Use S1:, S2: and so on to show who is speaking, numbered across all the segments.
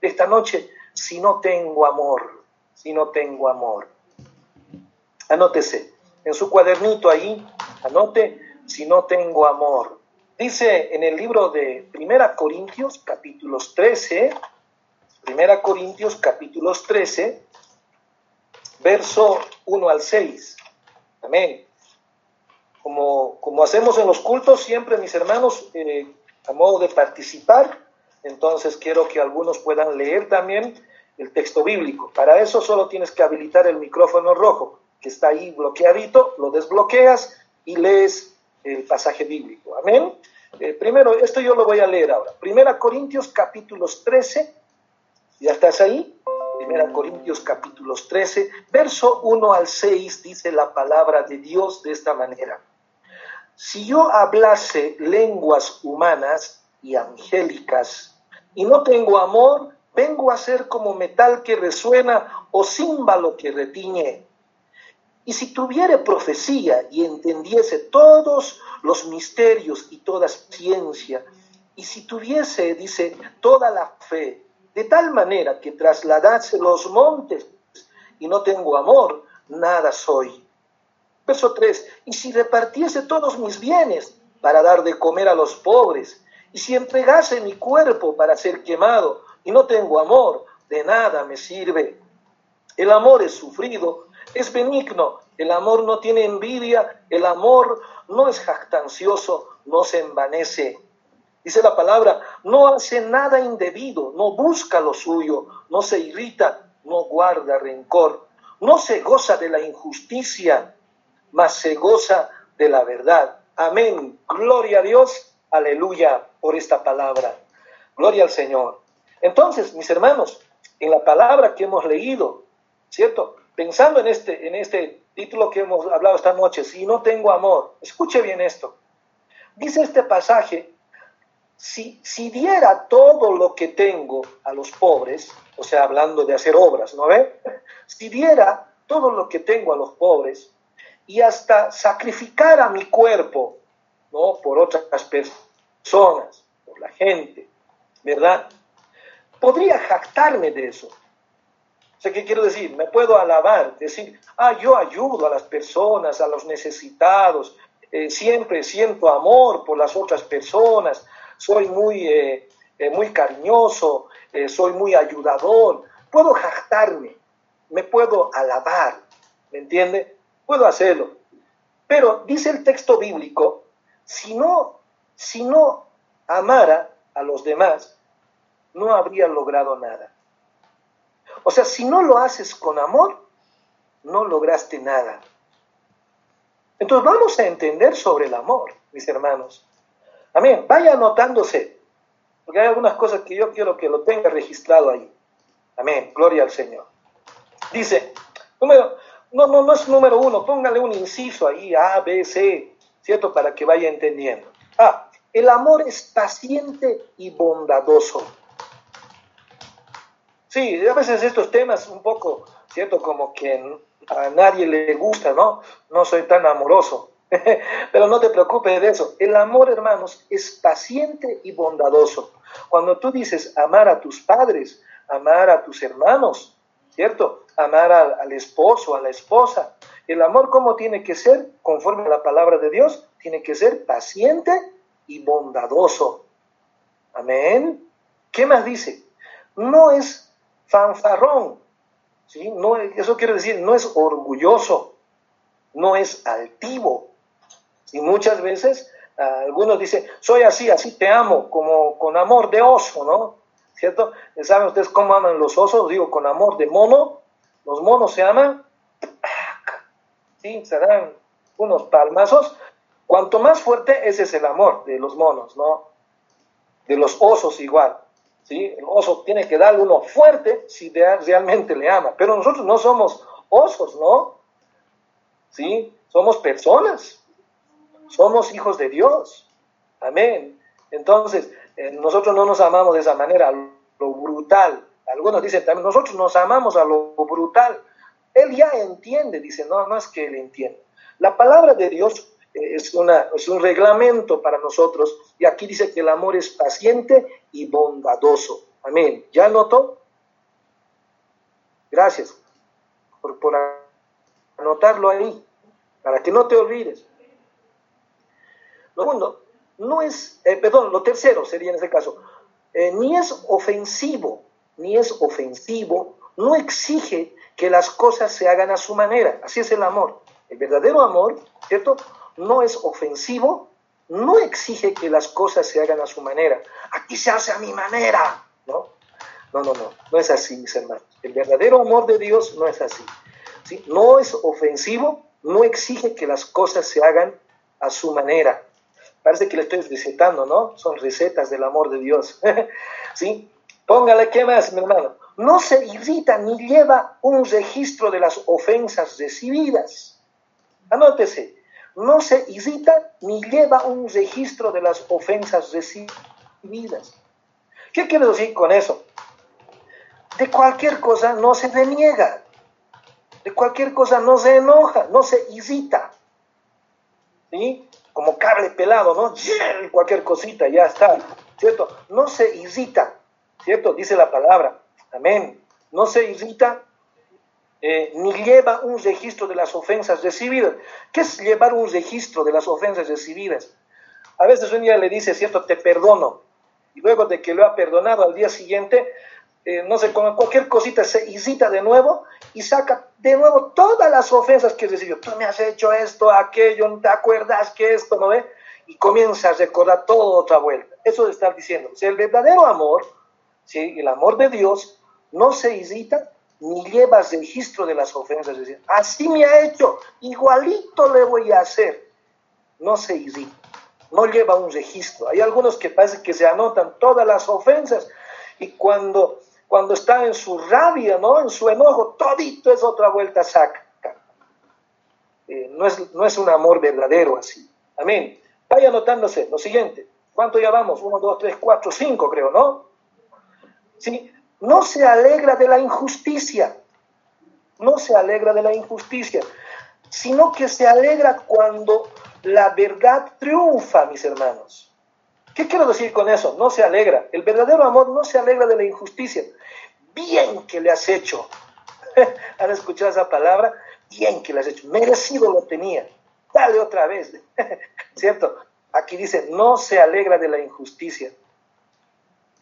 S1: esta noche, si no tengo amor, si no tengo amor. Anótese, en su cuadernito ahí, anote, si no tengo amor. Dice en el libro de Primera Corintios, capítulos 13, Primera Corintios, capítulos 13, verso 1 al 6. Amén. Como, como hacemos en los cultos, siempre mis hermanos, eh, a modo de participar, entonces quiero que algunos puedan leer también el texto bíblico. Para eso solo tienes que habilitar el micrófono rojo, que está ahí bloqueadito, lo desbloqueas y lees el pasaje bíblico. Amén. Eh, primero, esto yo lo voy a leer ahora. Primera Corintios capítulos 13, ¿ya estás ahí? Primera Corintios capítulos 13, verso 1 al 6 dice la palabra de Dios de esta manera. Si yo hablase lenguas humanas y angélicas y no tengo amor, vengo a ser como metal que resuena o címbalo que retiñe. Y si tuviere profecía y entendiese todos los misterios y toda ciencia, y si tuviese, dice, toda la fe, de tal manera que trasladase los montes y no tengo amor, nada soy. Verso 3, y si repartiese todos mis bienes para dar de comer a los pobres, y si entregase mi cuerpo para ser quemado, y no tengo amor, de nada me sirve. El amor es sufrido, es benigno, el amor no tiene envidia, el amor no es jactancioso, no se envanece. Dice la palabra, no hace nada indebido, no busca lo suyo, no se irrita, no guarda rencor, no se goza de la injusticia, mas se goza de la verdad. Amén. Gloria a Dios. Aleluya por esta palabra. Gloria al Señor. Entonces, mis hermanos, en la palabra que hemos leído, ¿cierto? Pensando en este, en este título que hemos hablado esta noche, si no tengo amor, escuche bien esto. Dice este pasaje, si, si diera todo lo que tengo a los pobres, o sea, hablando de hacer obras, ¿no ve? Si diera todo lo que tengo a los pobres y hasta sacrificara mi cuerpo, ¿no? Por otras personas, por la gente, ¿verdad? podría jactarme de eso. O ¿qué quiero decir? Me puedo alabar, decir, ah, yo ayudo a las personas, a los necesitados, eh, siempre siento amor por las otras personas, soy muy, eh, eh, muy cariñoso, soy muy ayudador. Puedo jactarme, me puedo alabar, ¿me entiende? Puedo hacerlo. Pero dice el texto bíblico, si no, si no amara a los demás, no habría logrado nada. O sea, si no lo haces con amor, no lograste nada. Entonces vamos a entender sobre el amor, mis hermanos. Amén. Vaya anotándose, porque hay algunas cosas que yo quiero que lo tenga registrado ahí. Amén. Gloria al Señor. Dice, número, no, no, no es número uno, póngale un inciso ahí, A, B, C, ¿cierto? Para que vaya entendiendo. Ah, el amor es paciente y bondadoso. Sí, a veces estos temas un poco, ¿cierto? Como que a nadie le gusta, ¿no? No soy tan amoroso. Pero no te preocupes de eso. El amor, hermanos, es paciente y bondadoso. Cuando tú dices amar a tus padres, amar a tus hermanos, ¿cierto? Amar al, esposo, a la esposa. El amor, ¿cómo tiene que ser? Conforme a la palabra de Dios, tiene que ser paciente y bondadoso. Amén. ¿Qué más dice? No es fanfarrón. ¿sí? Eso quiere decir, no es orgulloso, no es altivo. Y muchas veces algunos dicen, soy así, así te amo, como con amor de oso, ¿no? ¿Cierto? ¿Saben ustedes cómo aman los osos? Digo, con amor de mono. Los monos se aman, ¿sí? Se dan unos palmazos. Cuanto más fuerte, ese es el amor de los monos, ¿no? De los osos igual. El oso tiene que darle uno fuerte si realmente le ama. Pero nosotros no somos osos, ¿no? ¿Sí? Somos personas. Somos hijos de Dios. Amén. Entonces, eh, nosotros no nos amamos de esa manera, lo brutal. Algunos dicen también, nosotros nos amamos a lo brutal. Él ya entiende, dice, no, más que él entiende. La palabra de Dios es, una, es un reglamento para nosotros. Y aquí dice que el amor es paciente y bondadoso. Amén. ¿Ya notó? Gracias por, por anotarlo ahí, para que no te olvides. Lo segundo, no es, eh, perdón, lo tercero sería en este caso, eh, ni es ofensivo, ni es ofensivo, no exige que las cosas se hagan a su manera. Así es el amor. El verdadero amor, ¿cierto? No es ofensivo, no exige que las cosas se hagan a su manera. Aquí se hace a mi manera, ¿no? No, no, no, no es así, mis hermanos. El verdadero amor de Dios no es así. ¿sí? No es ofensivo, no exige que las cosas se hagan a su manera. Parece que le estoy recetando, ¿no? Son recetas del amor de Dios. ¿Sí? Póngale, ¿qué más, mi hermano? No se irrita ni lleva un registro de las ofensas recibidas. Anótese, no se irrita ni lleva un registro de las ofensas recibidas. ¿Qué quiere decir con eso? De cualquier cosa no se deniega, de cualquier cosa no se enoja, no se irrita. ¿Sí? Como cable pelado, ¿no? Cualquier cosita, ya está, ¿cierto? No se irrita, ¿cierto? Dice la palabra, amén. No se irrita eh, ni lleva un registro de las ofensas recibidas. ¿Qué es llevar un registro de las ofensas recibidas? A veces un día le dice, cierto, te perdono, y luego de que lo ha perdonado al día siguiente, eh, no sé, con cualquier cosita se irrita de nuevo y saca de nuevo todas las ofensas que recibió. Tú me has hecho esto, aquello, ¿no te acuerdas que esto, no ve? Y comienza a recordar todo otra vuelta. Eso de estar diciendo. Si el verdadero amor, si el amor de Dios, no se irrita ni lleva registro de las ofensas. Así me ha hecho, igualito le voy a hacer. No se irrita, no lleva un registro. Hay algunos que parece que se anotan todas las ofensas y cuando cuando está en su rabia, ¿no? En su enojo, todito es otra vuelta saca. Eh, no, es, no es un amor verdadero así. Amén. Vaya anotándose lo siguiente. ¿Cuánto ya vamos? Uno, dos, tres, cuatro, cinco, creo, ¿no? Sí. No se alegra de la injusticia. No se alegra de la injusticia, sino que se alegra cuando la verdad triunfa, mis hermanos. ¿Qué quiero decir con eso? No se alegra. El verdadero amor no se alegra de la injusticia. Bien que le has hecho. ¿Han escuchado esa palabra? Bien que le has hecho. Merecido lo tenía. Dale otra vez. ¿Cierto? Aquí dice, no se alegra de la injusticia.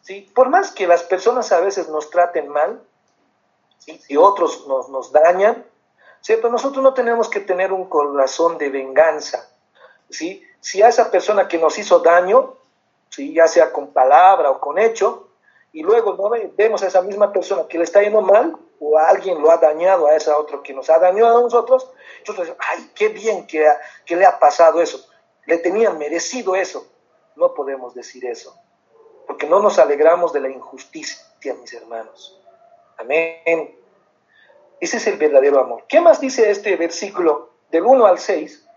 S1: ¿Sí? Por más que las personas a veces nos traten mal, ¿sí? si otros nos, nos dañan, ¿cierto? Nosotros no tenemos que tener un corazón de venganza. ¿sí? Si a esa persona que nos hizo daño, ¿sí? ya sea con palabra o con hecho, y luego ¿no? vemos a esa misma persona que le está yendo mal o a alguien lo ha dañado a esa otro que nos ha dañado a nosotros, nosotros decimos, ay, qué bien que, que le ha pasado eso, le tenían merecido eso. No podemos decir eso, porque no nos alegramos de la injusticia, mis hermanos. Amén. Ese es el verdadero amor. ¿Qué más dice este versículo del 1 al 6?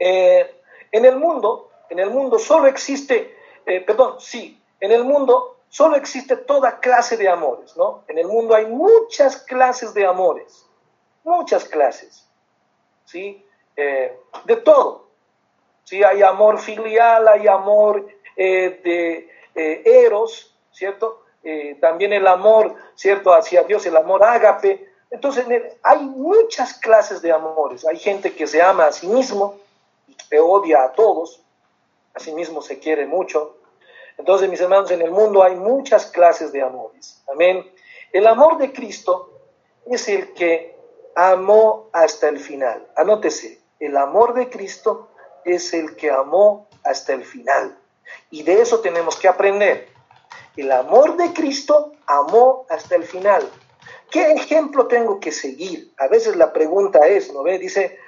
S1: Eh, en el mundo en el mundo solo existe, eh, perdón, sí, en el mundo solo existe toda clase de amores, ¿no? En el mundo hay muchas clases de amores, muchas clases, ¿sí? Eh, de todo, ¿sí? Hay amor filial, hay amor de eros, ¿cierto? también el amor, ¿cierto? Hacia Dios, el amor ágape. Entonces, hay muchas clases de amores. Hay gente que se ama a sí mismo y que odia a todos asimismo se quiere mucho. Entonces, mis hermanos, en el mundo hay muchas clases de amores. Amén. El amor de Cristo es el que amó hasta el final. Anótese, el amor de Cristo es el que amó hasta el final. Y de eso tenemos que aprender. El amor de Cristo amó hasta el final. ¿Qué ejemplo tengo que seguir? A veces la pregunta es, ¿no ve? Dice,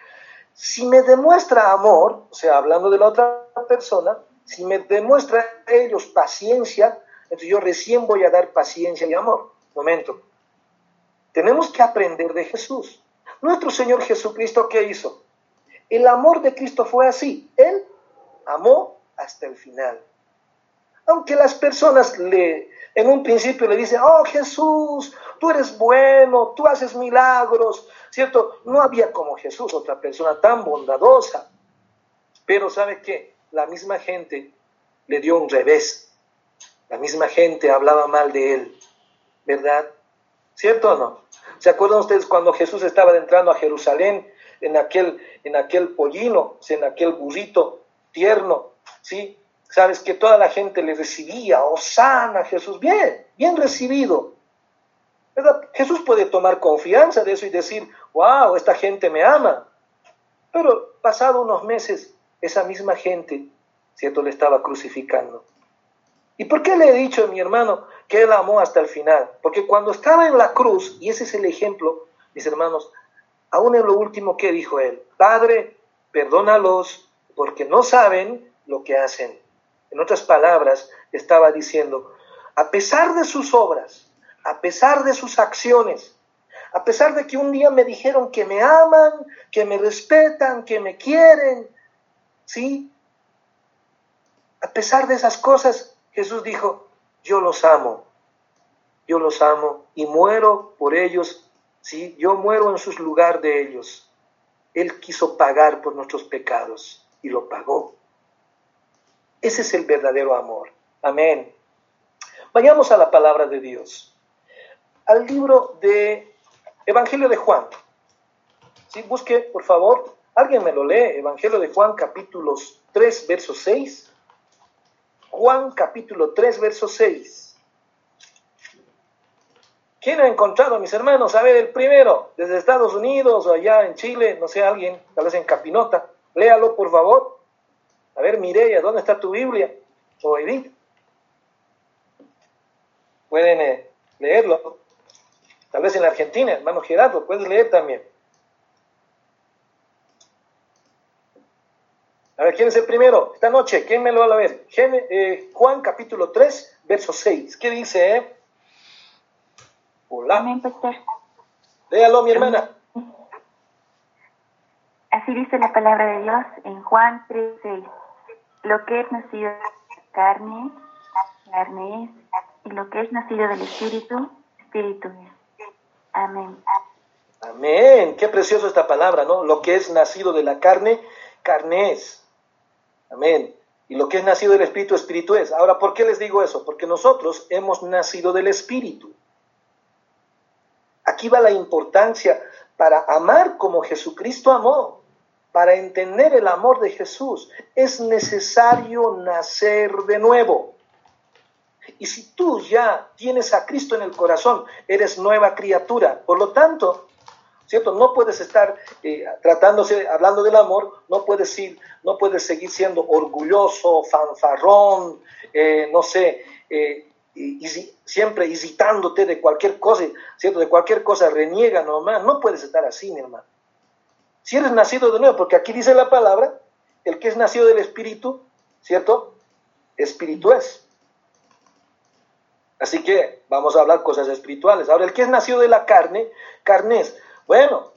S1: si me demuestra amor, o sea, hablando de la otra persona, si me demuestra ellos paciencia, entonces yo recién voy a dar paciencia y amor. Momento. Tenemos que aprender de Jesús. Nuestro Señor Jesucristo, ¿qué hizo? El amor de Cristo fue así. Él amó hasta el final. Aunque las personas le, en un principio le dicen, oh Jesús, tú eres bueno, tú haces milagros, ¿cierto? No había como Jesús otra persona tan bondadosa. Pero ¿sabe qué? La misma gente le dio un revés. La misma gente hablaba mal de él, ¿verdad? ¿Cierto o no? ¿Se acuerdan ustedes cuando Jesús estaba entrando a Jerusalén en aquel, en aquel pollino, en aquel burrito tierno, ¿sí? Sabes que toda la gente le recibía, Osana Jesús, bien, bien recibido. ¿Verdad? Jesús puede tomar confianza de eso y decir, wow, esta gente me ama. Pero pasado unos meses, esa misma gente, ¿cierto?, le estaba crucificando. ¿Y por qué le he dicho a mi hermano que él amó hasta el final? Porque cuando estaba en la cruz, y ese es el ejemplo, mis hermanos, aún en lo último que dijo él, Padre, perdónalos porque no saben lo que hacen. En otras palabras, estaba diciendo, a pesar de sus obras, a pesar de sus acciones, a pesar de que un día me dijeron que me aman, que me respetan, que me quieren, ¿sí? A pesar de esas cosas, Jesús dijo, yo los amo, yo los amo y muero por ellos, ¿sí? Yo muero en sus lugar de ellos. Él quiso pagar por nuestros pecados y lo pagó. Ese es el verdadero amor. Amén. Vayamos a la palabra de Dios. Al libro de Evangelio de Juan. ¿Sí? Busque, por favor, alguien me lo lee. Evangelio de Juan, capítulos 3, verso 6. Juan capítulo 3, verso 6. ¿Quién ha encontrado, mis hermanos? A ver, el primero, desde Estados Unidos o allá en Chile, no sé, alguien, tal vez en Capinota. Léalo, por favor. A ver, Mireya, ¿dónde está tu Biblia? O Edith. Pueden eh, leerlo. Tal vez en la Argentina, hermano Gerardo, puedes leer también. A ver, ¿quién es el primero? Esta noche, ¿quién me lo va a ver? Eh, Juan capítulo 3, verso 6. ¿Qué dice? Eh? Hola.
S2: Amén, pastor.
S1: Léalo, mi hermana.
S2: Así dice la palabra de Dios en Juan 3, 6. Lo que es nacido de carne, carne es, y lo que es nacido del Espíritu, Espíritu es. Amén.
S1: Amén. Qué precioso esta palabra, ¿no? Lo que es nacido de la carne, carne es. Amén. Y lo que es nacido del Espíritu, Espíritu es. Ahora, ¿por qué les digo eso? Porque nosotros hemos nacido del Espíritu. Aquí va la importancia para amar como Jesucristo amó, para entender el amor de Jesús. Es necesario nacer de nuevo. Y si tú ya tienes a Cristo en el corazón, eres nueva criatura. Por lo tanto, ¿cierto? No puedes estar eh, tratándose, hablando del amor, no puedes, ir, no puedes seguir siendo orgulloso, fanfarrón, eh, no sé, eh, siempre hesitándote de cualquier cosa, ¿cierto? De cualquier cosa reniega nomás, no puedes estar así, mi hermano. Si eres nacido de nuevo, porque aquí dice la palabra, el que es nacido del Espíritu, ¿cierto? Espíritu es. Así que vamos a hablar cosas espirituales. Ahora, el que es nacido de la carne, carne es. Bueno,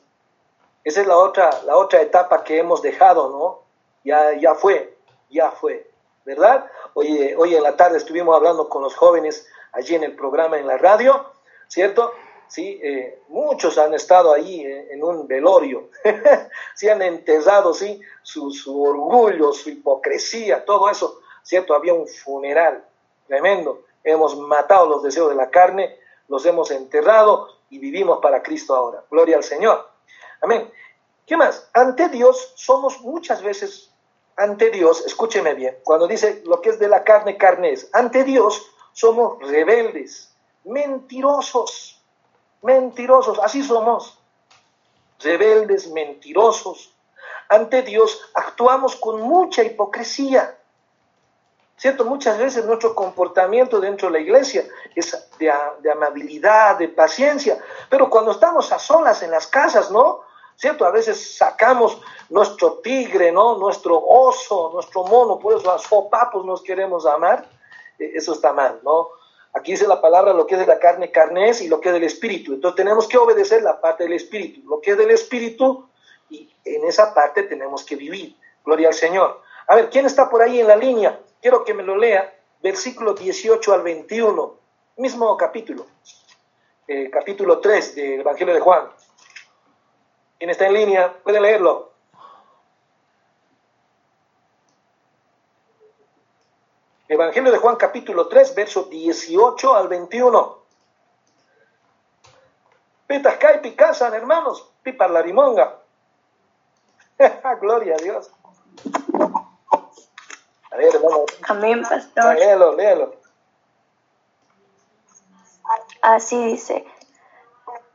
S1: esa es la otra, la otra etapa que hemos dejado, ¿no? Ya, ya fue, ya fue, ¿verdad? Hoy, hoy en la tarde estuvimos hablando con los jóvenes allí en el programa en la radio, ¿cierto? Sí, eh, muchos han estado ahí en, un velorio, sí han enterrado, sí, su, su orgullo, su hipocresía, todo eso, ¿cierto? Había un funeral tremendo, hemos matado los deseos de la carne, los hemos enterrado y vivimos para Cristo ahora. Gloria al Señor. Amén. ¿Qué más? Ante Dios somos muchas veces, ante Dios, escúcheme bien, cuando dice lo que es de la carne, carne es, ante Dios somos rebeldes, mentirosos, mentirosos, así somos, rebeldes, mentirosos. Ante Dios actuamos con mucha hipocresía. ¿Cierto? Muchas veces nuestro comportamiento dentro de la iglesia es de, amabilidad, de paciencia, pero cuando estamos a solas en las casas, ¿no? ¿Cierto? A veces sacamos nuestro tigre, ¿no? Nuestro oso, nuestro mono, por eso a sopapos nos queremos amar. E, eso está mal, ¿no? Aquí dice la palabra lo que es de la carne, carne es, y lo que es del espíritu. Entonces tenemos que obedecer la parte del espíritu. Lo que es del espíritu, y en esa parte tenemos que vivir. Gloria al Señor. A ver, ¿quién está por ahí en la línea? Quiero que me lo lea, versículo 18 al 21, mismo capítulo, eh, capítulo 3 del Evangelio de Juan. ¿Quién está en línea? Puede leerlo. Evangelio de Juan capítulo 3, verso 18 al 21. Pitas y picasan, hermanos, pipa la rimonga. Gloria a Dios. A ver, hermano.
S3: Amén, pastor.
S1: Léelo, léelo.
S3: Así dice,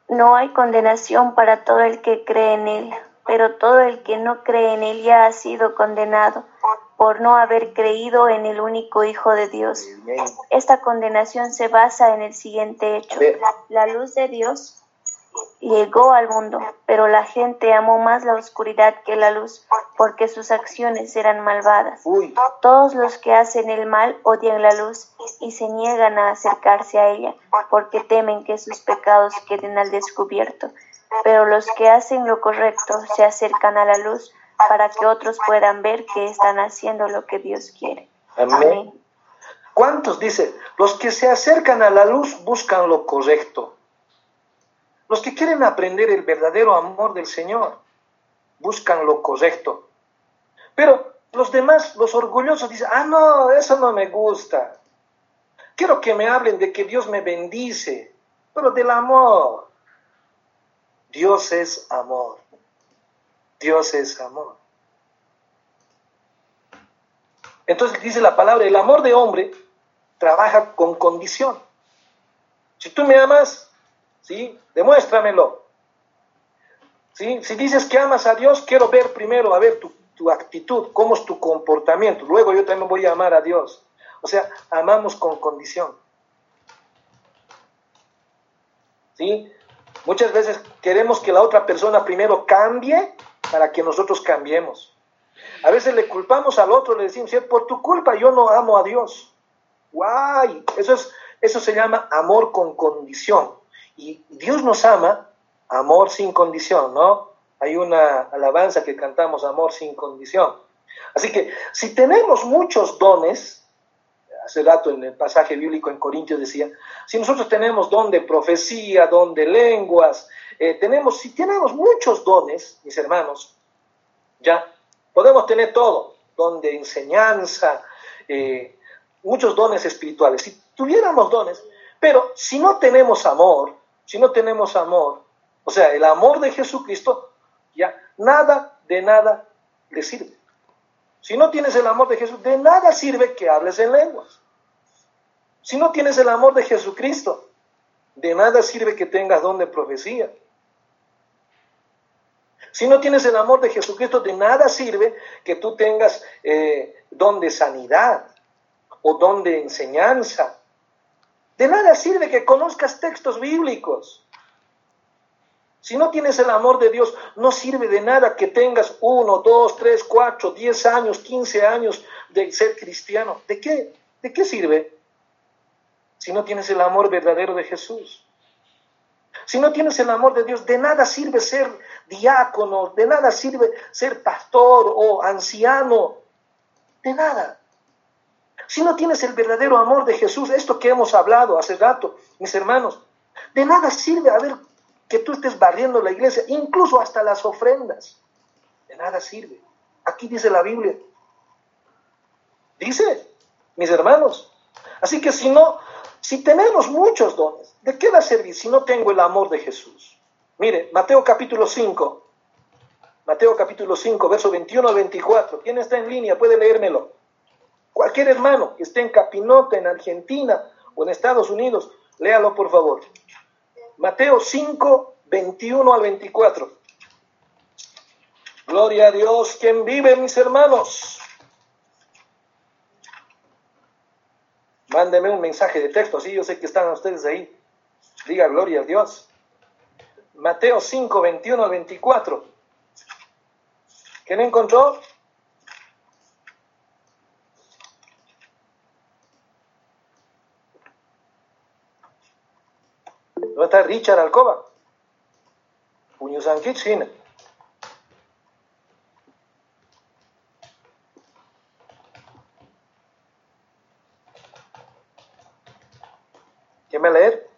S3: no hay condenación para todo el que cree en Él, pero todo el que no cree en Él ya ha sido condenado por no haber creído en el único Hijo de Dios. Esta condenación se basa en el siguiente hecho. La luz de Dios llegó al mundo, pero la gente amó más la oscuridad que la luz, porque sus acciones eran malvadas. Todos los que hacen el mal odian la luz y se niegan a acercarse a ella, porque temen que sus pecados queden al descubierto. Pero los que hacen lo correcto se acercan a la luz para que otros puedan ver que están haciendo lo que Dios quiere.
S1: Amén. ¿Cuántos dice? Los que se acercan a la luz buscan lo correcto. Los que quieren aprender el verdadero amor del Señor buscan lo correcto. Pero los demás, los orgullosos, dicen, ah, no, eso no me gusta. Quiero que me hablen de que Dios me bendice, pero del amor. Dios es amor. Dios es amor. Entonces dice la palabra, el amor de hombre trabaja con condición. Si tú me amas, ¿sí? Demuéstramelo. ¿Sí? Si dices que amas a Dios, quiero ver primero, a ver tu, tu actitud, cómo es tu comportamiento. Luego yo también voy a amar a Dios. O sea, amamos con condición. ¿Sí? Muchas veces queremos que la otra persona primero cambie para que nosotros cambiemos. A veces le culpamos al otro, le decimos, por tu culpa yo no amo a Dios. ¡Guay! Eso, es, eso se llama amor con condición. Y Dios nos ama, amor sin condición, ¿no? Hay una alabanza que cantamos, amor sin condición. Así que si tenemos muchos dones, hace rato en el pasaje bíblico en Corintios decía, si nosotros tenemos don de profecía, don de lenguas, eh, tenemos, si tenemos muchos dones, mis hermanos, ya podemos tener todo, don de enseñanza, eh, muchos dones espirituales. Si tuviéramos dones, pero si no tenemos amor, si no tenemos amor, o sea, el amor de Jesucristo, ya nada de nada le sirve. Si no tienes el amor de Jesús, de nada sirve que hables en lenguas. Si no tienes el amor de Jesucristo, de nada sirve que tengas don de profecía. Si no tienes el amor de Jesucristo, de nada sirve que tú tengas eh, don de sanidad o don de enseñanza de nada sirve que conozcas textos bíblicos. Si no tienes el amor de Dios, no sirve de nada que tengas uno, dos, tres, cuatro, diez años, quince años de ser cristiano. ¿De qué? ¿De qué sirve? Si no tienes el amor verdadero de Jesús. Si no tienes el amor de Dios, de nada sirve ser diácono, de nada sirve ser pastor o anciano. De nada. Si no tienes el verdadero amor de Jesús, esto que hemos hablado hace rato, mis hermanos, de nada sirve a ver que tú estés barriendo la iglesia, incluso hasta las ofrendas. De nada sirve. Aquí dice la Biblia. Dice, mis hermanos. Así que si no, si tenemos muchos dones, ¿de qué va a servir si no tengo el amor de Jesús? Mire, Mateo capítulo 5. Mateo capítulo 5, verso 21 al 24. ¿Quién está en línea? Puede leérmelo. Cualquier hermano que esté en Capinota, en Argentina o en Estados Unidos, léalo por favor. Mateo 5, 21 al 24. Gloria a Dios, quien vive, mis hermanos. Mándeme un mensaje de texto, así yo sé que están ustedes ahí. Diga gloria a Dios. Mateo 5, 21 al 24. ¿Quién encontró? ¿Dónde está Richard Alcoba? Puño Sankit, China. ¿Quién me leer?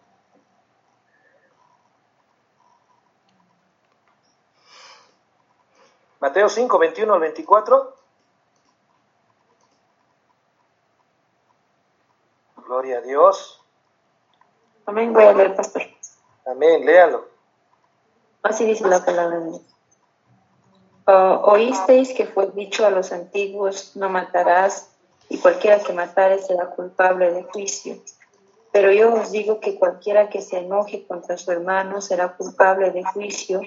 S1: Mateo 5, 21 al 24. Dios.
S4: Amén, voy a leer, pastor.
S1: Amén, léalo.
S4: Así dice la palabra de Dios. Ah, oísteis que fue dicho a los antiguos, no matarás, y cualquiera que matare será culpable de juicio. Pero yo os digo que cualquiera que se enoje contra su hermano será culpable de juicio,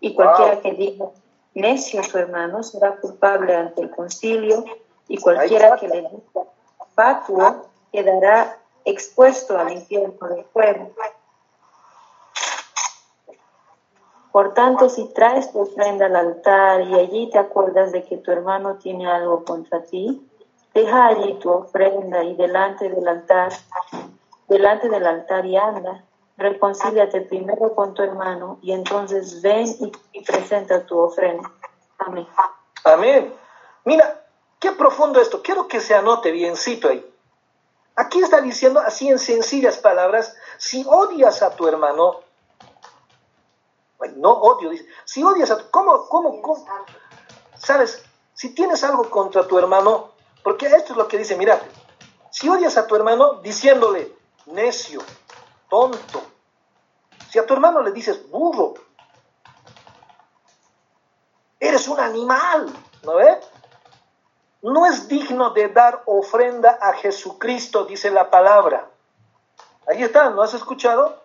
S4: y cualquiera que diga necio a su hermano será culpable ante el concilio, y cualquiera que le diga fatuo quedará expuesto al infierno del fuego. Por tanto, si traes tu ofrenda al altar y allí te acuerdas de que tu hermano tiene algo contra ti, deja allí tu ofrenda y delante del altar, delante del altar y anda, reconcíliate primero con tu hermano y entonces ven y, presenta tu ofrenda. Amén.
S1: Amén. Mira, qué profundo esto. Quiero que se anote biencito ahí. Aquí está diciendo así en sencillas palabras, si odias a tu hermano, no odio, dice, si odias a tu, ¿cómo, cómo, cómo? ¿Sabes? Si tienes algo contra tu hermano, porque esto es lo que dice, mira, si odias a tu hermano diciéndole necio, tonto, si a tu hermano le dices burro, eres un animal, ¿no ves? no es digno de dar ofrenda a Jesucristo, dice la palabra. Ahí está, ¿no has escuchado?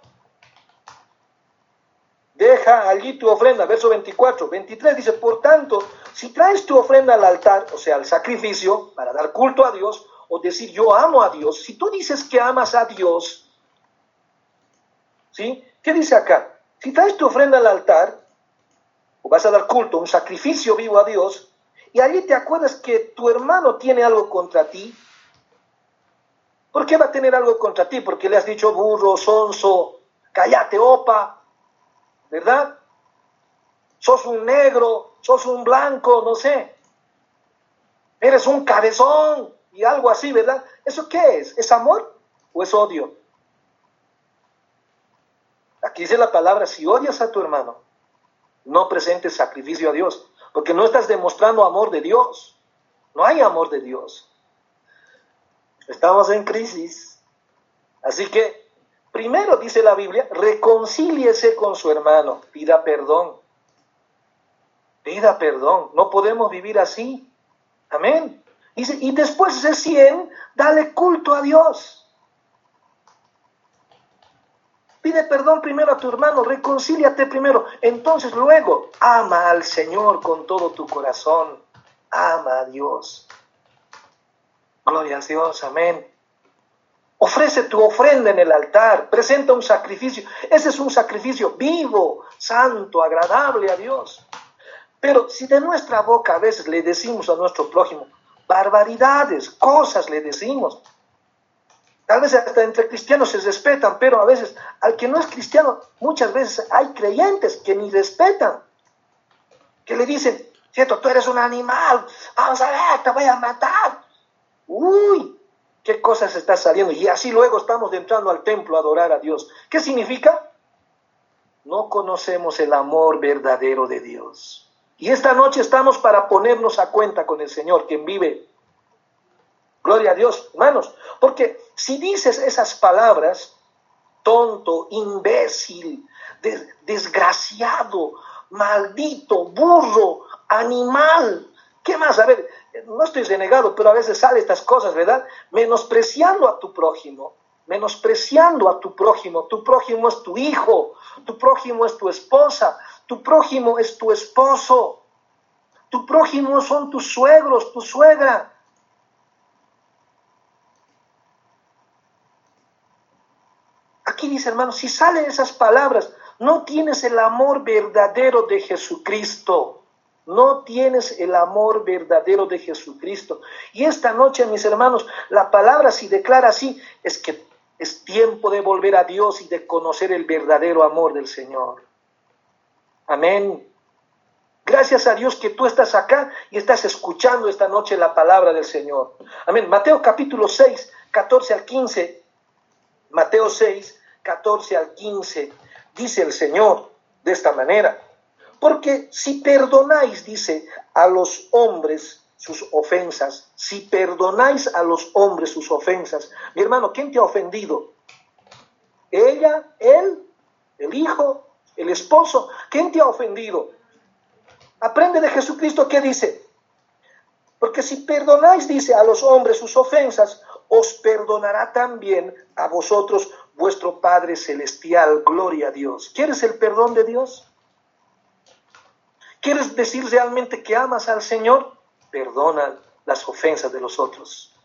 S1: Deja allí tu ofrenda, verso 24. 23 dice, por tanto, si traes tu ofrenda al altar, o sea, al sacrificio, para dar culto a Dios, o decir yo amo a Dios, si tú dices que amas a Dios, ¿sí? ¿Qué dice acá? Si traes tu ofrenda al altar, o vas a dar culto, un sacrificio vivo a Dios, y allí te acuerdas que tu hermano tiene algo contra ti. ¿Por qué va a tener algo contra ti? Porque le has dicho burro, sonso, cállate, opa, ¿verdad? Sos un negro, sos un blanco, no sé. Eres un cabezón y algo así, ¿verdad? ¿Eso qué es? ¿Es amor o es odio? Aquí dice la palabra, si odias a tu hermano, no presentes sacrificio a Dios porque no estás demostrando amor de Dios. No hay amor de Dios. Estamos en crisis. Así que, primero dice la Biblia, reconcíliese con su hermano, pida perdón. Pida perdón. No podemos vivir así. Amén. Dice, y después de 100, dale culto a Dios. Pide perdón primero a tu hermano, reconcíliate primero. Entonces luego, ama al Señor con todo tu corazón. Ama a Dios. Gloria a Dios, amén. Ofrece tu ofrenda en el altar, presenta un sacrificio. Ese es un sacrificio vivo, santo, agradable a Dios. Pero si de nuestra boca a veces le decimos a nuestro prójimo barbaridades, cosas le decimos, Tal vez hasta entre cristianos se respetan, pero a veces al que no es cristiano, muchas veces hay creyentes que ni respetan, que le dicen, cierto, tú eres un animal, vamos a ver, te voy a matar. Uy, qué cosas está saliendo. Y así luego estamos entrando al templo a adorar a Dios. ¿Qué significa? No conocemos el amor verdadero de Dios. Y esta noche estamos para ponernos a cuenta con el Señor, quien vive Gloria a Dios, hermanos. Porque si dices esas palabras, tonto, imbécil, desgraciado, maldito, burro, animal, ¿qué más? A ver, no estoy denegado, pero a veces salen estas cosas, ¿verdad? Menospreciando a tu prójimo, menospreciando a tu prójimo. Tu prójimo es tu hijo, tu prójimo es tu esposa, tu prójimo es tu esposo, tu prójimo son tus suegros, tu suegra. Aquí dice, hermano, si salen esas palabras, no tienes el amor verdadero de Jesucristo. No tienes el amor verdadero de Jesucristo. Y esta noche, mis hermanos, la palabra si declara así, es que es tiempo de volver a Dios y de conocer el verdadero amor del Señor. Amén. Gracias a Dios que tú estás acá y estás escuchando esta noche la palabra del Señor. Amén. Mateo capítulo 6, 14 al 15. Mateo 6, 14 al 15, dice el Señor de esta manera. Porque si perdonáis, dice, a los hombres sus ofensas, si perdonáis a los hombres sus ofensas. Mi hermano, ¿quién te ha ofendido? ¿Ella? ¿Él? ¿El hijo? ¿El esposo? ¿Quién te ha ofendido? Aprende de Jesucristo ¿qué dice. Porque si perdonáis, dice, a los hombres sus ofensas, os perdonará también a vosotros vuestro Padre Celestial. Gloria a Dios. ¿Quieres el perdón de Dios? ¿Quieres decir realmente que amas al Señor? Perdona las ofensas de los otros.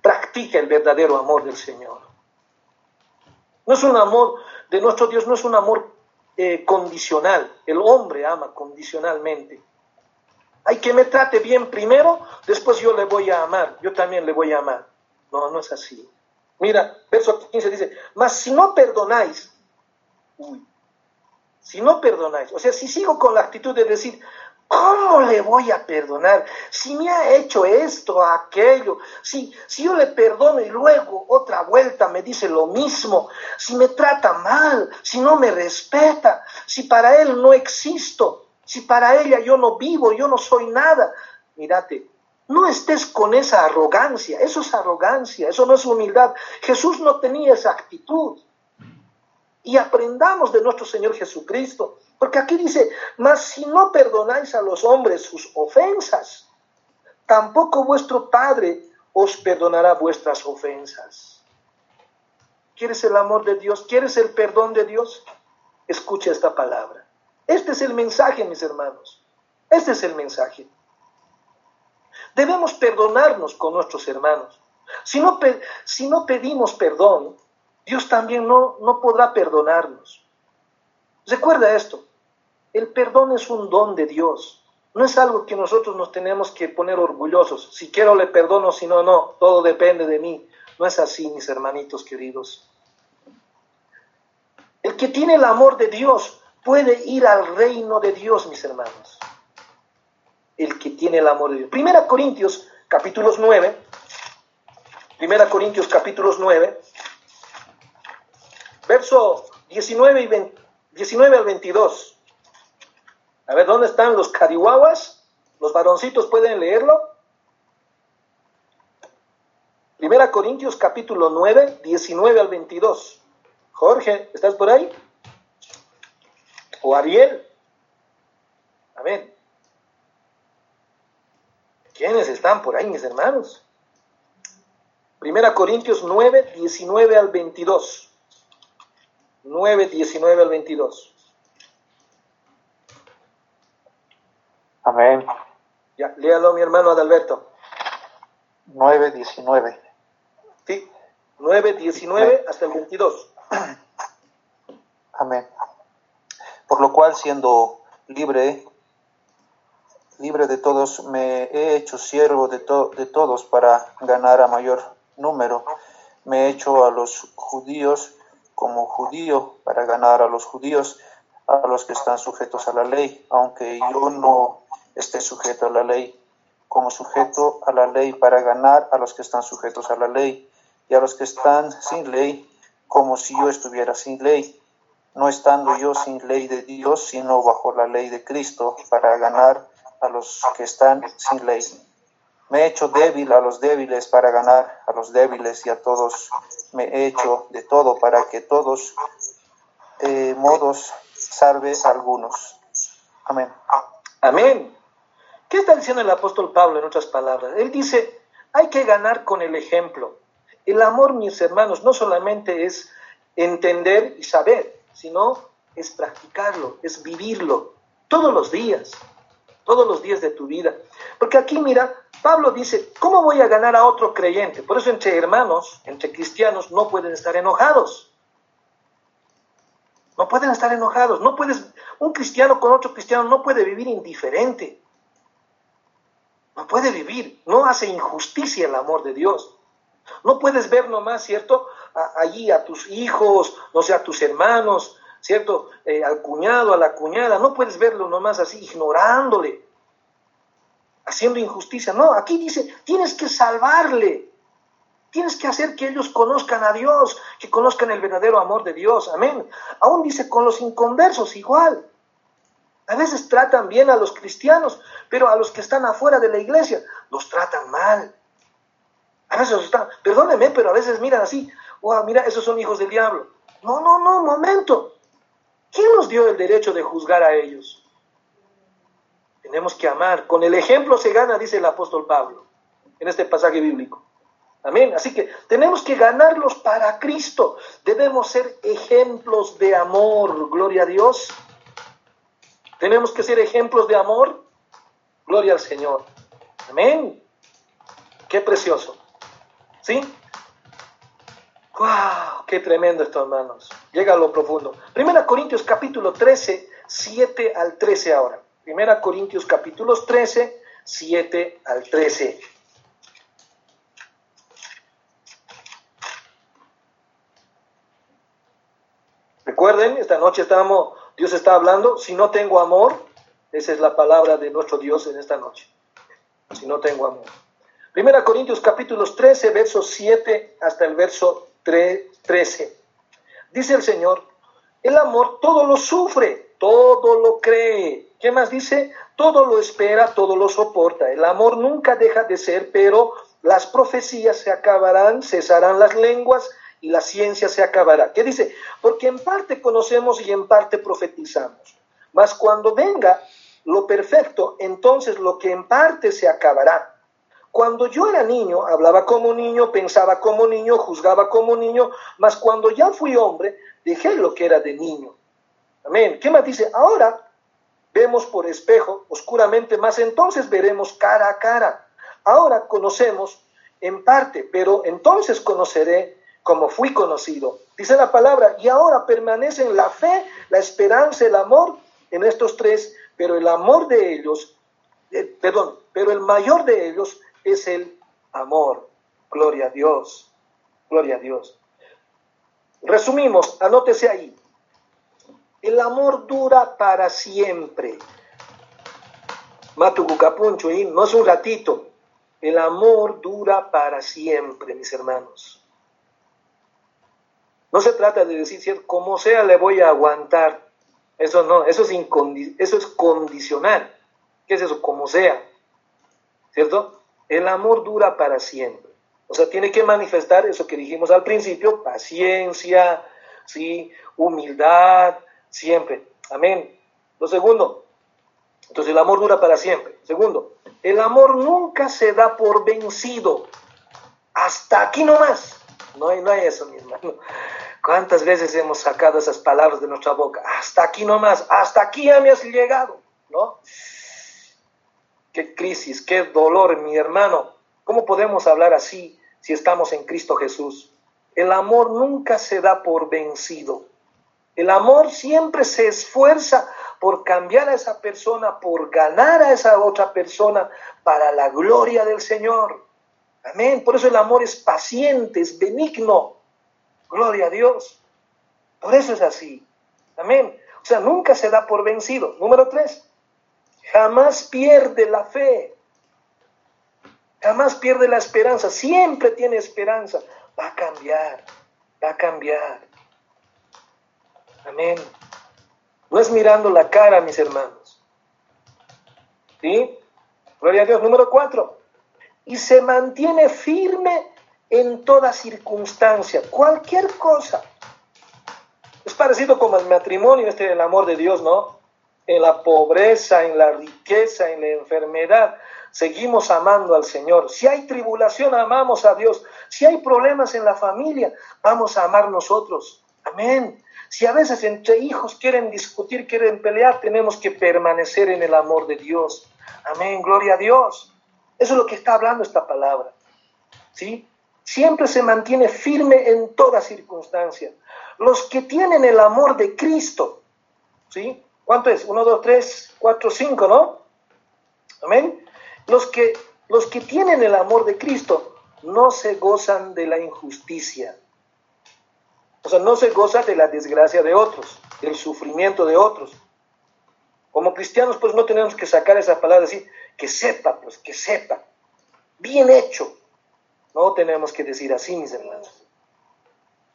S1: Practica el verdadero amor del Señor. No es un amor de nuestro Dios, no es un amor eh, condicional. El hombre ama condicionalmente. Hay que me trate bien primero, después yo le voy a amar, yo también le voy a amar. No, no es así. Mira, verso 15 dice, mas si no perdonáis, uy, si no perdonáis, o sea, si sigo con la actitud de decir, ¿Cómo le voy a perdonar? Si me ha hecho esto, aquello, si, si yo le perdono y luego otra vuelta me dice lo mismo, si me trata mal, si no me respeta, si para él no existo, si para ella yo no vivo, yo no soy nada. Mírate, no estés con esa arrogancia, eso es arrogancia, eso no es humildad. Jesús no tenía esa actitud. Y aprendamos de nuestro Señor Jesucristo. Porque aquí dice, mas si no perdonáis a los hombres sus ofensas, tampoco vuestro Padre os perdonará vuestras ofensas. ¿Quieres el amor de Dios? ¿Quieres el perdón de Dios? Escucha esta palabra. Este es el mensaje, mis hermanos. Este es el mensaje. Debemos perdonarnos con nuestros hermanos. Si no, pedimos perdón, Dios también no, no podrá perdonarnos. Recuerda esto. El perdón es un don de Dios. No es algo que nosotros nos tenemos que poner orgullosos. Si quiero le perdono, si no, no. Todo depende de mí. No es así, mis hermanitos queridos. El que tiene el amor de Dios puede ir al reino de Dios, mis hermanos. El que tiene el amor de Dios. Primera Corintios, capítulos 9. Primera Corintios, capítulos 9. Verso 19, y 19 al 22. A ver, ¿dónde están los carihuahuas? ¿Los varoncitos pueden leerlo? Primera Corintios capítulo 9, 19 al 22. Jorge, ¿estás por ahí? ¿O Ariel? Amén. ¿Quiénes están por ahí, mis hermanos? Primera Corintios 9, 19 al 22. 9, 19 al 22.
S5: Amén.
S1: Ya, léalo mi hermano Adalberto.
S5: 9.19.
S1: Sí, 9.19 hasta el 22.
S5: Amén. Por lo cual, siendo libre, libre de todos, me he hecho siervo de, de todos para ganar a mayor número. Me he hecho a los judíos como judío para ganar a los judíos, a los que están sujetos a la ley, aunque yo no esté sujeto a la ley, como sujeto a la ley para ganar a los que están sujetos a la ley, y a los que están sin ley, como si yo estuviera sin ley, no estando yo sin ley de Dios, sino bajo la ley de Cristo, para ganar a los que están sin ley. Me he hecho débil a los débiles para ganar a los débiles y a todos me he hecho de todo para que todos eh, modos salve a algunos. Amén.
S1: Amén. ¿Qué está diciendo el apóstol Pablo en otras palabras? Él dice, hay que ganar con el ejemplo. El amor, mis hermanos, no solamente es entender y saber, sino es practicarlo, es vivirlo todos los días, todos los días de tu vida. Porque aquí, mira, Pablo dice, ¿cómo voy a ganar a otro creyente? Por eso entre hermanos, entre cristianos, no pueden estar enojados. No pueden estar enojados. No puedes, un cristiano con otro cristiano no puede vivir indiferente. No puede vivir, no hace injusticia el amor de Dios. No puedes ver nomás, ¿cierto? allí a tus hijos, no sé, a tus hermanos, ¿cierto? Eh, al cuñado, a la cuñada, no puedes verlo nomás así, ignorándole, haciendo injusticia. No, aquí dice, tienes que salvarle, tienes que hacer que ellos conozcan a Dios, que conozcan el verdadero amor de Dios. Amén. Aún dice, con los inconversos igual. A veces tratan bien a los cristianos, pero a los que están afuera de la iglesia los tratan mal. A veces están, perdónenme, pero a veces miran así, oh, mira, esos son hijos del diablo. No, no, no, momento. ¿Quién nos dio el derecho de juzgar a ellos? Tenemos que amar. Con el ejemplo se gana, dice el apóstol Pablo, en este pasaje bíblico. Amén. Así que tenemos que ganarlos para Cristo. Debemos ser ejemplos de amor. Gloria a Dios. Tenemos que ser ejemplos de amor. Gloria al Señor. Amén. Qué precioso. ¿Sí? ¡Wow! ¡Qué tremendo esto, hermanos! Llega a lo profundo. Primera Corintios capítulo 13, 7 al 13 ahora. Primera Corintios capítulos 13, 7 al 13. Recuerden, esta noche estamos, Dios está hablando, si no tengo amor, esa es la palabra de nuestro Dios en esta noche. Si no tengo amor. Primera Corintios capítulos 13, versos 7 hasta el verso 13. Dice el Señor, el amor todo lo sufre, todo lo cree. ¿Qué más dice? Todo lo espera, todo lo soporta. El amor nunca deja de ser, pero las profecías se acabarán, cesarán las lenguas y la ciencia se acabará. ¿Qué dice? Porque en parte conocemos y en parte profetizamos. Mas cuando venga lo perfecto, entonces lo que en parte se acabará. Cuando yo era niño, hablaba como niño, pensaba como niño, juzgaba como niño, mas cuando ya fui hombre, dejé lo que era de niño. Amén. ¿Qué más dice? Ahora vemos por espejo oscuramente, mas entonces veremos cara a cara. Ahora conocemos en parte, pero entonces conoceré como fui conocido. Dice la palabra, y ahora permanecen la fe, la esperanza, el amor en estos tres, pero el amor de ellos, eh, perdón, pero el mayor de ellos es el amor. Gloria a Dios. Gloria a Dios. Resumimos, anótese ahí. El amor dura para siempre. Matucucapuncho, no es un ratito. El amor dura para siempre, mis hermanos. No se trata de decir, como sea, le voy a aguantar. Eso no, eso es, eso es condicional. ¿Qué es eso? Como sea. ¿Cierto? El amor dura para siempre. O sea, tiene que manifestar eso que dijimos al principio, paciencia, ¿sí? humildad, siempre. Amén. Lo segundo, entonces el amor dura para siempre. Segundo, el amor nunca se da por vencido. Hasta aquí. No hay, no hay eso, mi hermano. ¿Cuántas veces hemos sacado esas palabras de nuestra boca? Hasta aquí nomás, hasta aquí ya me has llegado, ¿no? qué crisis, qué dolor, mi hermano. ¿Cómo podemos hablar así si estamos en Cristo Jesús? El amor nunca se da por vencido. El amor siempre se esfuerza por cambiar a esa persona, por ganar a esa otra persona para la gloria del Señor. Amén. Por eso el amor es paciente, es benigno. Gloria a Dios. Por eso es así. Amén. O sea, nunca se da por vencido. Número tres, jamás pierde la fe, jamás pierde la esperanza, siempre tiene esperanza. Va a cambiar, va a cambiar. Amén. No es mirando la cara, mis hermanos. ¿Sí? Gloria a Dios. Número cuatro. Y se mantiene firme en toda circunstancia, cualquier cosa. Es parecido como el matrimonio, este el amor de Dios, ¿no? en la pobreza, en la riqueza, en la enfermedad, seguimos amando al Señor. Si hay tribulación, amamos a Dios. Si hay problemas en la familia, vamos a amar nosotros. Amén. Si a veces entre hijos quieren discutir, quieren pelear, tenemos que permanecer en el amor de Dios. Amén, gloria a Dios. Eso es lo que está hablando esta palabra. ¿Sí? Siempre se mantiene firme en toda circunstancia. Los que tienen el amor de Cristo, ¿sí? ¿Cuánto es? Uno, dos, tres, cuatro, cinco, ¿no? Amén. Los que, los que tienen el amor de Cristo no se gozan de la injusticia. O sea, no se goza de la desgracia de otros, del sufrimiento de otros. Como cristianos, pues no tenemos que sacar esa palabra así, que sepa, pues que sepa. Bien hecho. No tenemos que decir así, mis hermanos.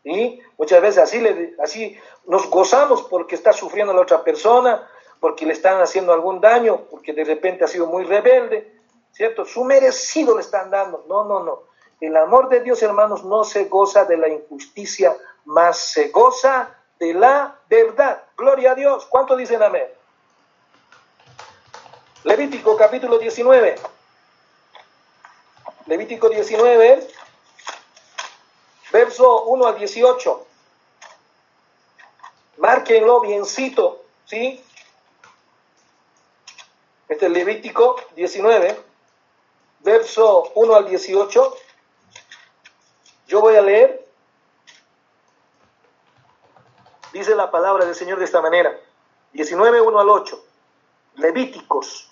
S1: Y muchas veces así, le, así nos gozamos porque está sufriendo la otra persona porque le están haciendo algún daño, porque de repente ha sido muy rebelde, ¿cierto? Su merecido le están dando. No, no, no. El amor de Dios, hermanos, no se goza de la injusticia, más se goza de la verdad. Gloria a Dios. ¿Cuánto dicen amén? Levítico capítulo 19. Levítico 19, verso 1 al 18. Márquenlo biencito, ¿sí? Este es Levítico 19, verso 1 al 18. Yo voy a leer. Dice la palabra del Señor de esta manera. 19, 1 al 8. Levíticos.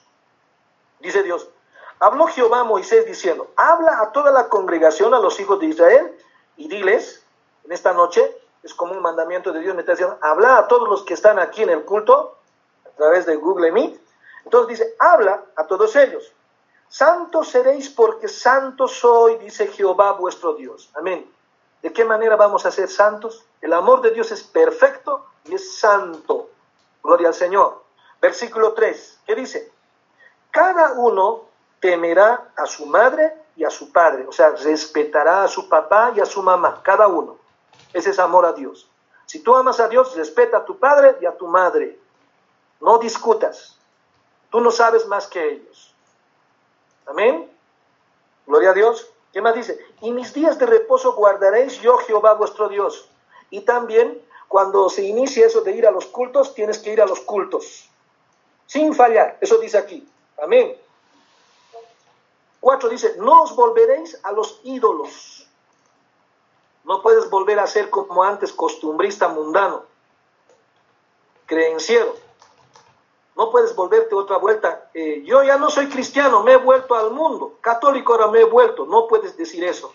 S1: Dice Dios. Habló Jehová a Moisés diciendo, habla a toda la congregación, a los hijos de Israel, y diles, en esta noche, es como un mandamiento de Dios, me está diciendo, habla a todos los que están aquí en el culto, a través de Google Meet. Entonces dice, habla a todos ellos. Santos seréis porque santo soy, dice Jehová vuestro Dios. Amén. ¿De qué manera vamos a ser santos? El amor de Dios es perfecto y es santo. Gloria al Señor. Versículo 3, ¿qué dice? Cada uno temerá a su madre y a su padre, o sea, respetará a su papá y a su mamá, cada uno. Ese es amor a Dios. Si tú amas a Dios, respeta a tu padre y a tu madre. No discutas. Tú no sabes más que ellos. Amén. Gloria a Dios. ¿Qué más dice? Y mis días de reposo guardaréis yo Jehová vuestro Dios. Y también cuando se inicie eso de ir a los cultos, tienes que ir a los cultos. Sin fallar. Eso dice aquí. Amén. Cuatro dice, no os volveréis a los ídolos. No puedes volver a ser como antes, costumbrista mundano, creenciero. No puedes volverte otra vuelta. Eh, yo ya no soy cristiano, me he vuelto al mundo. Católico ahora me he vuelto. No puedes decir eso.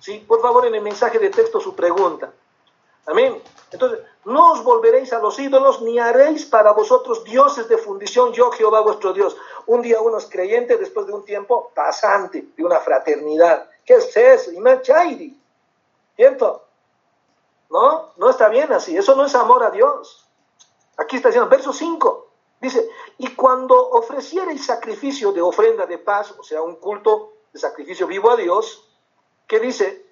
S1: ¿Sí? Por favor, en el mensaje de texto su pregunta. Amén. Entonces, no os volveréis a los ídolos, ni haréis para vosotros dioses de fundición, yo Jehová vuestro Dios. Un día uno es creyente, después de un tiempo pasante, de una fraternidad. ¿Qué es eso? Imachairi. ¿Cierto? No, no está bien así. Eso no es amor a Dios. Aquí está diciendo, verso 5. Dice, y cuando ofreciereis sacrificio de ofrenda de paz, o sea, un culto de sacrificio vivo a Dios, ¿qué dice?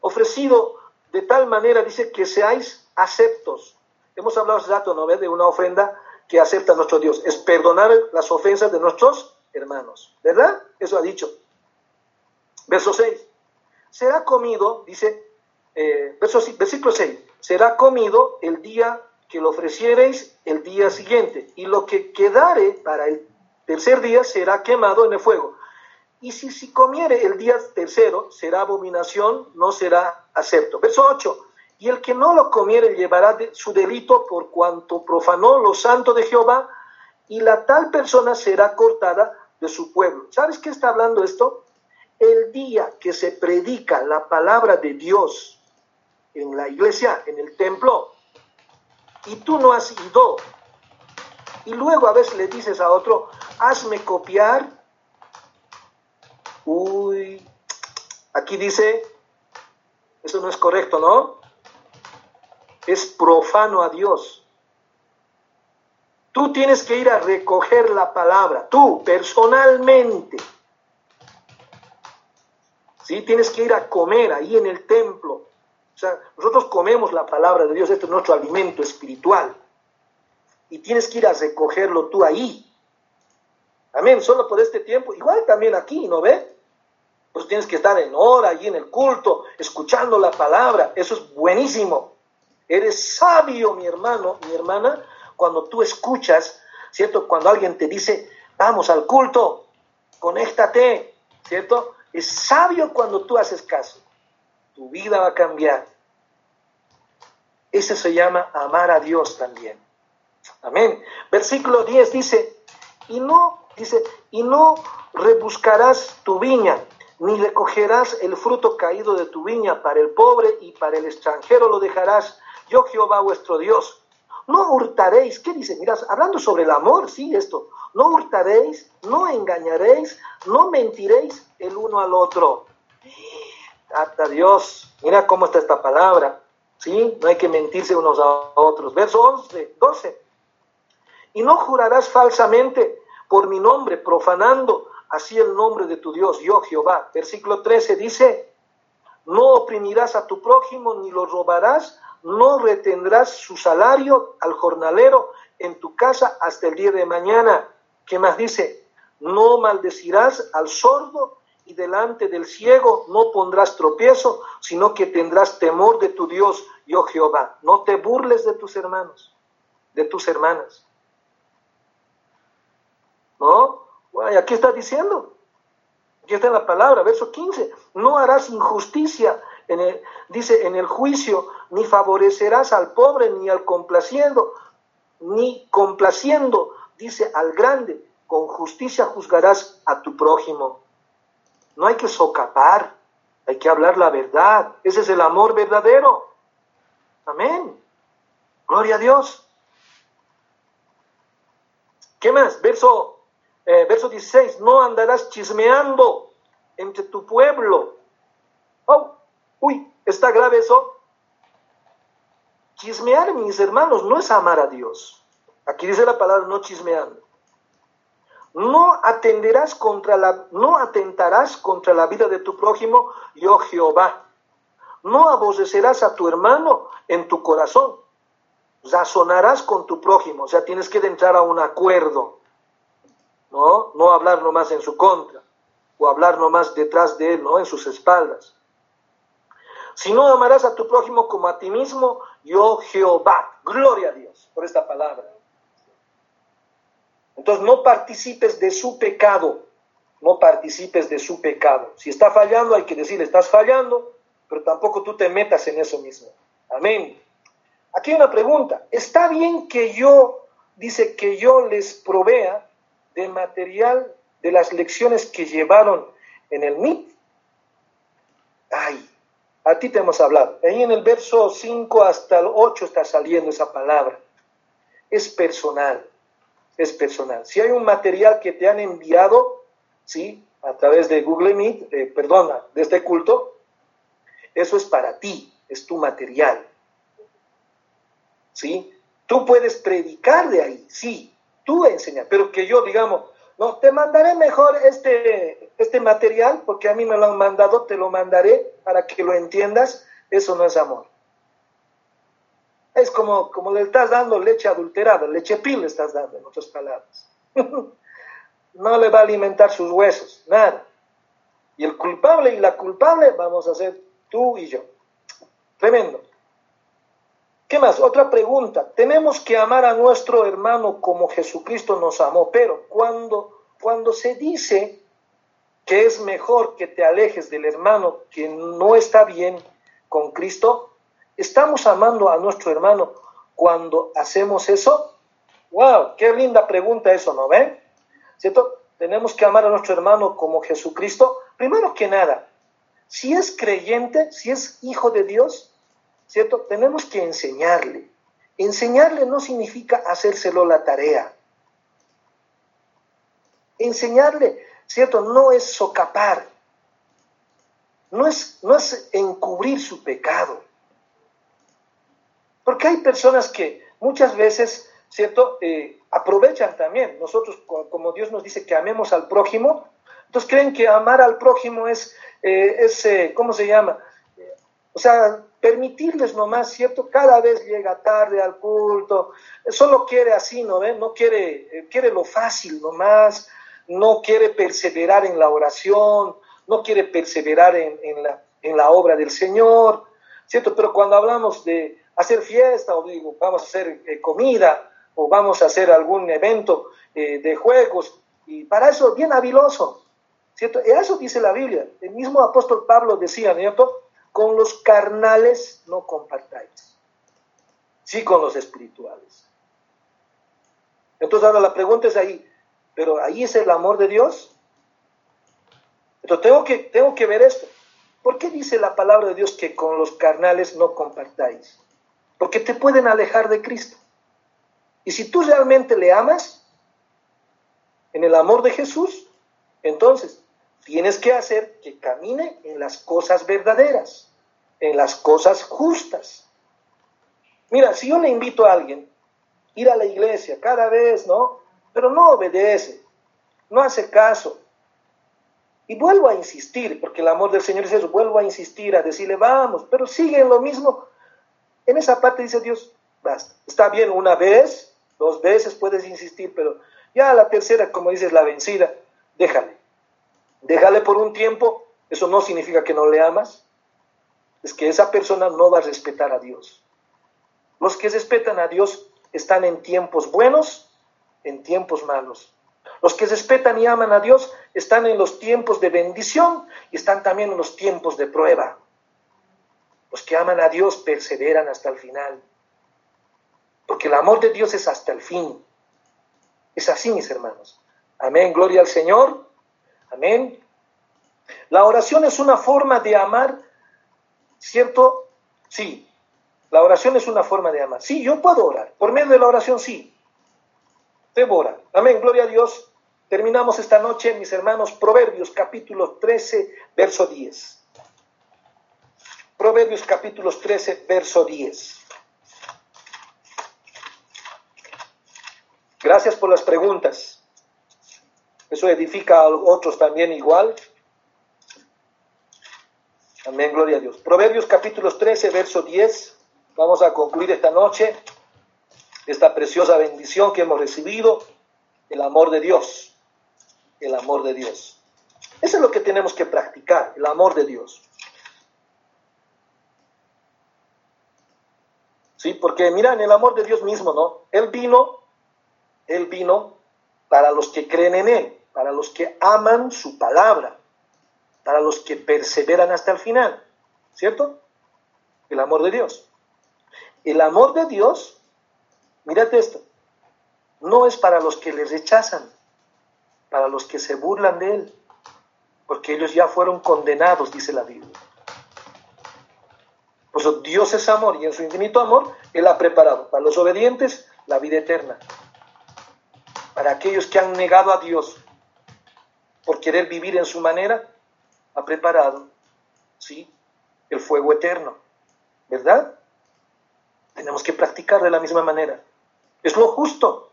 S1: Ofrecido de tal manera, dice, que seáis aceptos. Hemos hablado hace rato, ¿no? De una ofrenda que acepta nuestro Dios. Es perdonar las ofensas de nuestros hermanos. ¿Verdad? Eso ha dicho. Verso 6. Será comido, dice, eh, verso, versículo 6. Será comido el día que lo ofreciereis el día siguiente, y lo que quedare para el tercer día será quemado en el fuego. Y si, si comiere el día tercero, será abominación, no será acepto. Verso 8. Y el que no lo comiere llevará su delito por cuanto profanó lo santo de Jehová, y la tal persona será cortada de su pueblo. ¿Sabes qué está hablando esto? El día que se predica la palabra de Dios en la iglesia, en el templo, y tú no has ido. Y luego a veces le dices a otro, hazme copiar. Uy, aquí dice, eso no es correcto, ¿no? Es profano a Dios. Tú tienes que ir a recoger la palabra, tú personalmente. Sí, tienes que ir a comer ahí en el templo o sea, nosotros comemos la palabra de Dios, este es nuestro alimento espiritual. Y tienes que ir a recogerlo tú ahí. Amén, solo por este tiempo. Igual también aquí, ¿no ve? Pues tienes que estar en hora, allí en el culto, escuchando la palabra. Eso es buenísimo. Eres sabio, mi hermano, mi hermana, cuando tú escuchas, ¿cierto? Cuando alguien te dice, vamos al culto, conéctate, ¿cierto? Es sabio cuando tú haces caso tu vida va a cambiar. Ese se llama amar a Dios también. Amén. Versículo 10 dice, y no, dice, y no rebuscarás tu viña, ni recogerás el fruto caído de tu viña para el pobre y para el extranjero lo dejarás, yo Jehová vuestro Dios. No hurtaréis, ¿qué dice? Mirad, hablando sobre el amor, sí, esto. No hurtaréis, no engañaréis, no mentiréis el uno al otro hasta Dios. Mira cómo está esta palabra. ¿Sí? No hay que mentirse unos a otros. Verso 11, 12. Y no jurarás falsamente por mi nombre, profanando así el nombre de tu Dios, yo Jehová. Versículo 13 dice, no oprimirás a tu prójimo ni lo robarás, no retendrás su salario al jornalero en tu casa hasta el día de mañana. ¿Qué más dice? No maldecirás al sordo y delante del ciego no pondrás tropiezo, sino que tendrás temor de tu Dios, yo Jehová. No te burles de tus hermanos, de tus hermanas. ¿No? Bueno, aquí está diciendo. Aquí está en la palabra, verso 15. No harás injusticia, en el, dice, en el juicio, ni favorecerás al pobre, ni al complaciendo, ni complaciendo, dice, al grande. Con justicia juzgarás a tu prójimo. No hay que socapar, hay que hablar la verdad. Ese es el amor verdadero. Amén. Gloria a Dios. ¿Qué más? Verso, eh, verso 16. No andarás chismeando entre tu pueblo. Oh, uy, está grave eso. Chismear, mis hermanos, no es amar a Dios. Aquí dice la palabra no chismeando no atenderás contra la, no atentarás contra la vida de tu prójimo, yo Jehová. No aborrecerás a tu hermano en tu corazón. Razonarás con tu prójimo, o sea, tienes que entrar a un acuerdo. ¿No? No hablar nomás en su contra, o hablar nomás detrás de él, ¿no? En sus espaldas. Si no amarás a tu prójimo como a ti mismo, yo Jehová. Gloria a Dios por esta palabra. Entonces no participes de su pecado, no participes de su pecado. Si está fallando, hay que decirle, estás fallando, pero tampoco tú te metas en eso mismo. Amén. Aquí hay una pregunta. ¿Está bien que yo, dice, que yo les provea de material de las lecciones que llevaron en el MIT? A ti te hemos hablado. Ahí en el verso 5 hasta el 8 está saliendo esa palabra. Es personal es personal. Si hay un material que te han enviado, ¿sí? A través de Google Meet, eh, perdona, de este culto, eso es para ti, es tu material. ¿Sí? Tú puedes predicar de ahí, sí, tú enseñas, pero que yo, digamos, no, te mandaré mejor este, este material porque a mí me lo han mandado, te lo mandaré para que lo entiendas, eso no es amor. Es como, como le estás dando leche adulterada, leche pil le estás dando, en otras palabras. no le va a alimentar sus huesos, nada. Y el culpable y la culpable vamos a ser tú y yo. Tremendo. ¿Qué más? Otra pregunta. Tenemos que amar a nuestro hermano como Jesucristo nos amó, pero cuando, cuando se dice que es mejor que te alejes del hermano que no está bien con Cristo, ¿Estamos amando a nuestro hermano cuando hacemos eso? ¡Wow! ¡Qué linda pregunta eso, ¿no ven? ¿Cierto? Tenemos que amar a nuestro hermano como Jesucristo. Primero que nada, si es creyente, si es hijo de Dios, ¿cierto? Tenemos que enseñarle. Enseñarle no significa hacérselo la tarea. Enseñarle, ¿cierto? No es socapar. No es, no es encubrir su pecado. Porque hay personas que muchas veces, ¿cierto? Eh, aprovechan también. Nosotros, como Dios nos dice que amemos al prójimo, entonces creen que amar al prójimo es, eh, es eh, ¿cómo se llama? O sea, permitirles nomás, ¿cierto? Cada vez llega tarde al culto, solo quiere así, ¿no ve? No quiere, quiere lo fácil nomás, no quiere perseverar en la oración, no quiere perseverar en, la, en la obra del Señor, ¿cierto? Pero cuando hablamos de, hacer fiesta o digo, vamos a hacer eh, comida o vamos a hacer algún evento eh, de juegos. Y para eso, bien habiloso, ¿cierto? Y eso dice la Biblia. El mismo apóstol Pablo decía, ¿cierto? Con los carnales no compartáis, sí con los espirituales. Entonces ahora la pregunta es ahí, ¿pero ahí es el amor de Dios? Entonces tengo que, tengo que ver esto. ¿Por qué dice la palabra de Dios que con los carnales no compartáis? porque te pueden alejar de Cristo. Y si tú realmente le amas, en el amor de Jesús, entonces tienes que hacer que camine en las cosas verdaderas, en las cosas justas. Mira, si yo le invito a alguien ir a la iglesia cada vez, ¿no? Pero no obedece, no hace caso. Y vuelvo a insistir, porque el amor del Señor es eso, vuelvo a insistir, a decirle, vamos, pero sigue en lo mismo. En esa parte dice Dios, basta. Está bien una vez, dos veces puedes insistir, pero ya la tercera, como dices, la vencida, déjale. Déjale por un tiempo, eso no significa que no le amas, es que esa persona no va a respetar a Dios. Los que respetan a Dios están en tiempos buenos, en tiempos malos. Los que respetan y aman a Dios están en los tiempos de bendición y están también en los tiempos de prueba. Los que aman a Dios perseveran hasta el final. Porque el amor de Dios es hasta el fin. Es así, mis hermanos. Amén, gloria al Señor. Amén. La oración es una forma de amar, ¿cierto? Sí. La oración es una forma de amar. Sí, yo puedo orar. Por medio de la oración, sí. Debo orar. Amén, gloria a Dios. Terminamos esta noche, mis hermanos, Proverbios capítulo 13, verso 10. Proverbios capítulo 13, verso 10. Gracias por las preguntas. Eso edifica a otros también igual. Amén, gloria a Dios. Proverbios capítulo 13, verso 10. Vamos a concluir esta noche esta preciosa bendición que hemos recibido, el amor de Dios el amor de Dios. Eso es lo que tenemos que practicar, el amor de Dios. Sí, porque miran el amor de Dios mismo, ¿no? Él vino, Él vino para los que creen en Él, para los que aman su palabra, para los que perseveran hasta el final, ¿cierto? El amor de Dios. El amor de Dios, mírate esto, no es para los que le rechazan, para los que se burlan de él, porque ellos ya fueron condenados, dice la Biblia. Pues Dios es amor y en su infinito amor Él ha preparado para los obedientes la vida eterna. Para aquellos que han negado a Dios por querer vivir en su manera, ha preparado, ¿sí? El fuego eterno, ¿verdad? Tenemos que practicar de la misma manera. Es lo justo.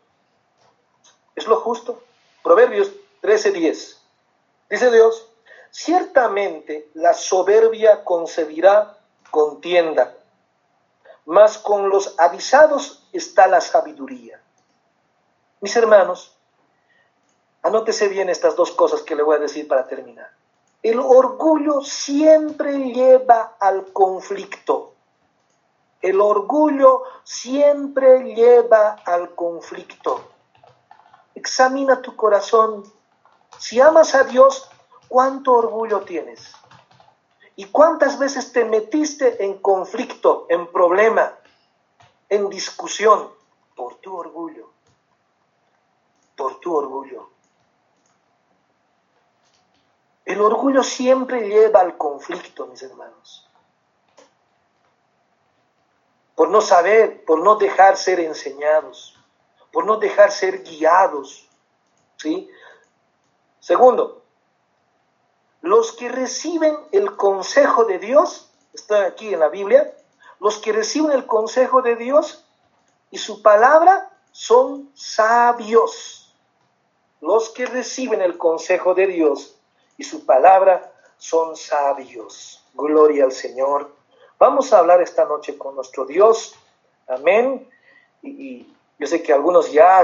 S1: Es lo justo. Proverbios 13:10. Dice Dios, ciertamente la soberbia concebirá contienda, mas con los avisados está la sabiduría. Mis hermanos, anótese bien estas dos cosas que le voy a decir para terminar. El orgullo siempre lleva al conflicto. El orgullo siempre lleva al conflicto. Examina tu corazón. Si amas a Dios, ¿cuánto orgullo tienes? ¿Y cuántas veces te metiste en conflicto, en problema, en discusión por tu orgullo? Por tu orgullo. El orgullo siempre lleva al conflicto, mis hermanos. Por no saber, por no dejar ser enseñados por no dejar ser guiados. ¿sí? Segundo, los que reciben el consejo de Dios, está aquí en la Biblia, los que reciben el consejo de Dios y su palabra son sabios. Los que reciben el consejo de Dios y su palabra son sabios. Gloria al Señor. Vamos a hablar esta noche con nuestro Dios. Amén. Y, yo sé que algunos ya